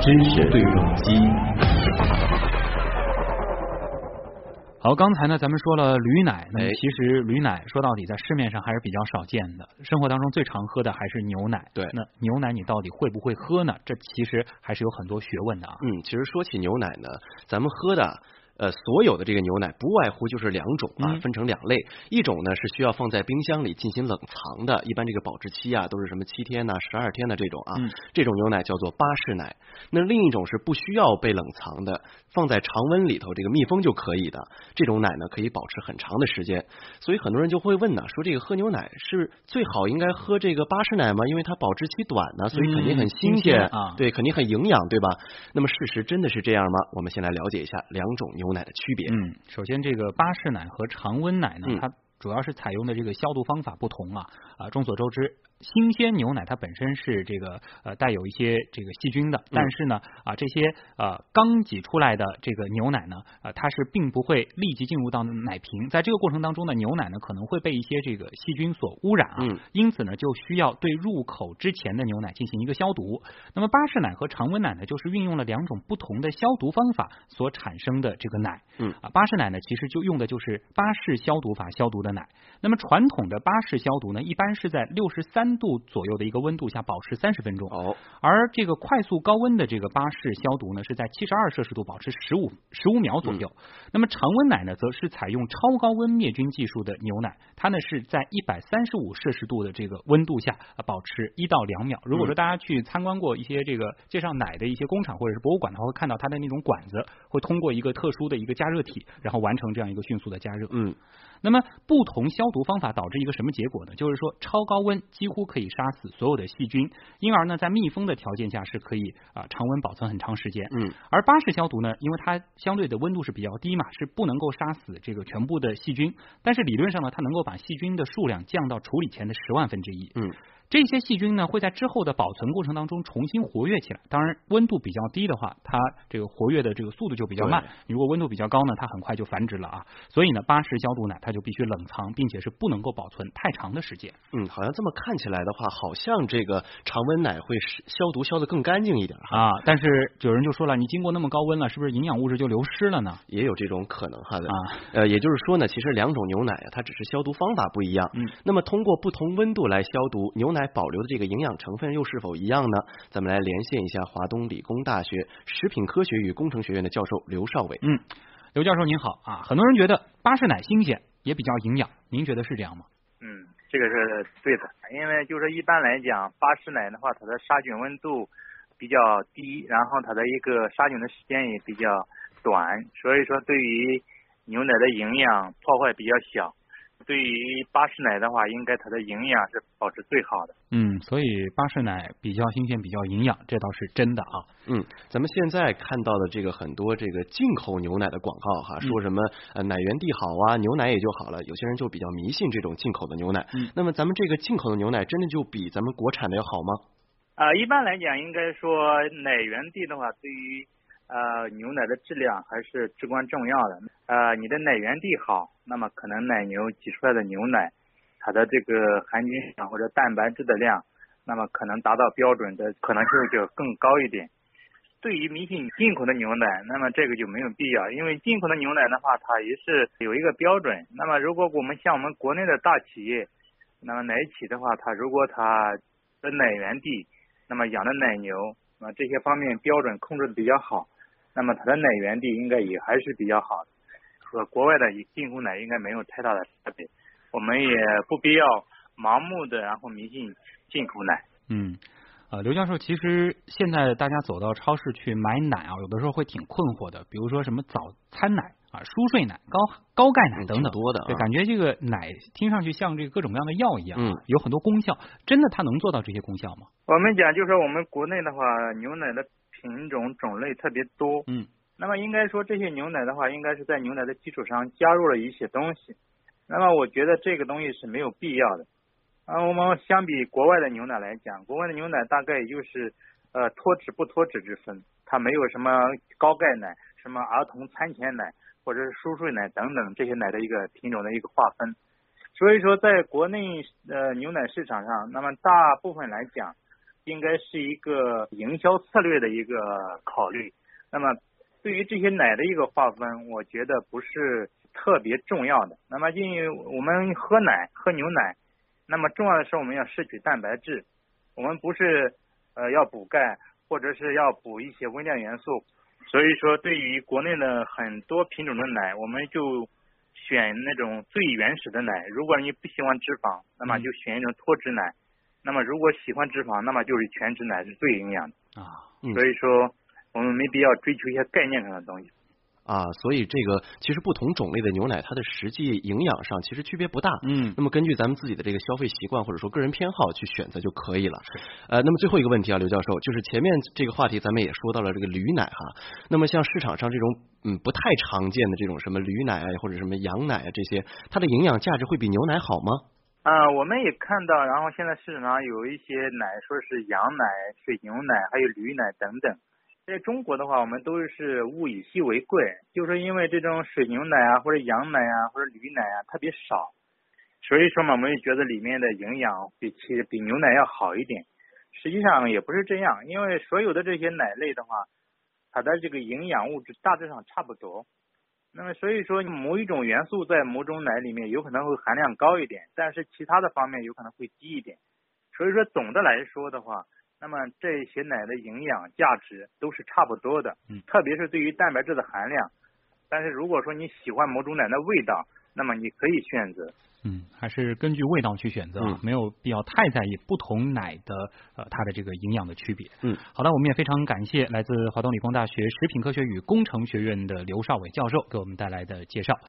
知识对撞机。好，刚才呢，咱们说了驴奶，那其实驴奶说到底在市面上还是比较少见的，生活当中最常喝的还是牛奶。对那牛奶你到底会不会喝呢？这其实还是有很多学问的啊。嗯，其实说起牛奶呢，咱们喝的。呃，所有的这个牛奶不外乎就是两种啊，嗯分成两类。一种呢是需要放在冰箱里进行冷藏的，一般这个保质期啊都是什么七天呐、十二天的这种啊，嗯这种牛奶叫做巴氏奶。那另一种是不需要被冷藏的，放在常温里头这个密封就可以的。这种奶呢可以保持很长的时间。所以很多人就会问呢，说这个喝牛奶是最好应该喝这个巴氏奶吗？因为它保质期短呢，所以肯定很新鲜啊对，肯定很营养，对吧？那么事实真的是这样吗？我们先来了解一下两种牛奶的区别。嗯，首先这个巴氏奶和常温奶呢，嗯它主要是采用的这个消毒方法不同啊啊，众所周知。新鲜牛奶它本身是这个呃带有一些这个细菌的，但是呢啊这些呃刚挤出来的这个牛奶呢呃它是并不会立即进入到奶瓶，在这个过程当中呢，牛奶呢可能会被一些这个细菌所污染啊，嗯因此呢就需要对入口之前的牛奶进行一个消毒。那么巴氏奶和常温奶呢，就是运用了两种不同的消毒方法所产生的这个奶。嗯啊，巴氏奶呢，其实就用的就是巴氏消毒法消毒的奶。那么传统的巴氏消毒呢，一般是在六十三度左右的一个温度下保持三十分钟，哦，而这个快速高温的这个巴氏消毒呢，是在七十二摄氏度保持十五十五秒左右。那么常温奶呢，则是采用超高温灭菌技术的牛奶，它呢是在一百三十五摄氏度的这个温度下呃保持一到两秒。如果说大家去参观过一些这个介绍奶的一些工厂或者是博物馆的话，会看到它的那种管子会通过一个特殊的一个加热体，然后完成这样一个迅速的加热。嗯那么不同消毒方法导致一个什么结果呢？就是说超高温几乎可以杀死所有的细菌，因而呢在密封的条件下是可以啊、常温保存很长时间。嗯而巴氏消毒呢，因为它相对的温度是比较低嘛，是不能够杀死这个全部的细菌，但是理论上呢，它能够把细菌的数量降到处理前的十万分之一。嗯这些细菌呢会在之后的保存过程当中重新活跃起来。当然，温度比较低的话，它这个活跃的这个速度就比较慢；如果温度比较高呢，它很快就繁殖了啊。所以呢，巴氏消毒奶它就必须冷藏，并且是不能够保存太长的时间。嗯，好像这么看起来的话，好像这个常温奶会是消毒消得更干净一点，啊，但是有人就说了，你经过那么高温了，是不是营养物质就流失了呢？也有这种可能哈的。啊，呃，也就是说呢，其实两种牛奶啊，它只是消毒方法不一样。嗯，那么通过不同温度来消毒，牛奶保留的这个营养成分又是否一样呢？咱们来连线一下华东理工大学食品科学与工程学院的教授刘少伟。嗯，刘教授您好啊，很多人觉得巴氏奶新鲜，也比较营养，您觉得是这样吗？嗯，这个是对的，因为就是一般来讲，巴氏奶的话，它的杀菌温度比较低，然后它的一个杀菌的时间也比较短，所以说对于牛奶的营养破坏比较小。对于巴氏奶的话，应该它的营养是保持最好的。嗯，所以巴氏奶比较新鲜，比较营养，这倒是真的啊。嗯，咱们现在看到的这个很多这个进口牛奶的广告哈，嗯说什么呃奶源地好啊，牛奶也就好了，有些人就比较迷信这种进口的牛奶。嗯那么咱们这个进口的牛奶真的就比咱们国产的要好吗？啊、一般来讲，应该说奶源地的话，对于呃牛奶的质量还是至关重要的。呃，你的奶源地好，那么可能奶牛挤出来的牛奶，它的这个含菌量或者蛋白质的量，那么可能达到标准的可能性就更高一点。对于迷信进口的牛奶，那么这个就没有必要，因为进口的牛奶的话，它也是有一个标准。那么如果我们像我们国内的大企业，那么奶企的话，它如果它的奶源地，那么养的奶牛，那这些方面标准控制的比较好，那么它的奶源地应该也还是比较好的，和国外的进口奶应该没有太大的差别。我们也不必要盲目的然后迷信进口奶。嗯，呃，刘教授，其实现在大家走到超市去买奶啊，有的时候会挺困惑的，比如说什么早餐奶啊、舒睡奶、高高钙奶嗯等等，多的啊对，感觉这个奶听上去像这个各种各样的药一样，嗯，有很多功效，真的它能做到这些功效吗？我们讲就是说我们国内的话，牛奶的品种种类特别多，嗯，那么应该说这些牛奶的话，应该是在牛奶的基础上加入了一些东西。那么我觉得这个东西是没有必要的。啊，我们相比国外的牛奶来讲，国外的牛奶大概也就是呃脱脂不脱脂之分，它没有什么高钙奶、什么儿童餐前奶或者是舒睡奶等等这些奶的一个品种的一个划分。所以说，在国内呃牛奶市场上，那么大部分来讲，应该是一个营销策略的一个考虑。那么对于这些奶的一个划分，我觉得不是特别重要的。那么因为我们喝奶喝牛奶，那么重要的是我们要摄取蛋白质，我们不是呃要补钙或者是要补一些微量元素。所以说，对于国内的很多品种的奶，我们就选那种最原始的奶。如果你不喜欢脂肪，那么就选一种脱脂奶。那么如果喜欢脂肪，那么就是全脂奶是最营养的啊。所以说。我们没必要追求一些概念上的东西啊，所以这个其实不同种类的牛奶，它的实际营养上其实区别不大。嗯，那么根据咱们自己的这个消费习惯或者说个人偏好去选择就可以了。呃，那么最后一个问题啊，刘教授，就是前面这个话题咱们也说到了这个驴奶哈。那么像市场上这种嗯不太常见的这种什么驴奶啊或者什么羊奶啊这些，它的营养价值会比牛奶好吗？啊，我们也看到，然后现在市场上有一些奶说是羊奶、水牛奶，还有驴奶等等。在中国的话，我们都是物以稀为贵，就是因为这种水牛奶啊，或者羊奶啊，或者驴奶啊特别少，所以说嘛，我们就觉得里面的营养比其比牛奶要好一点。实际上也不是这样，因为所有的这些奶类的话，它的这个营养物质大致上差不多。那么所以说某一种元素在某种奶里面有可能会含量高一点，但是其他的方面有可能会低一点。所以说总的来说的话。那么这些奶的营养价值都是差不多的，嗯，特别是对于蛋白质的含量。但是如果说你喜欢某种奶的味道，那么你可以选择，嗯，还是根据味道去选择，没有必要太在意不同奶的呃它的这个营养的区别。嗯，好的，我们也非常感谢来自华东理工大学食品科学与工程学院的刘少伟教授给我们带来的介绍。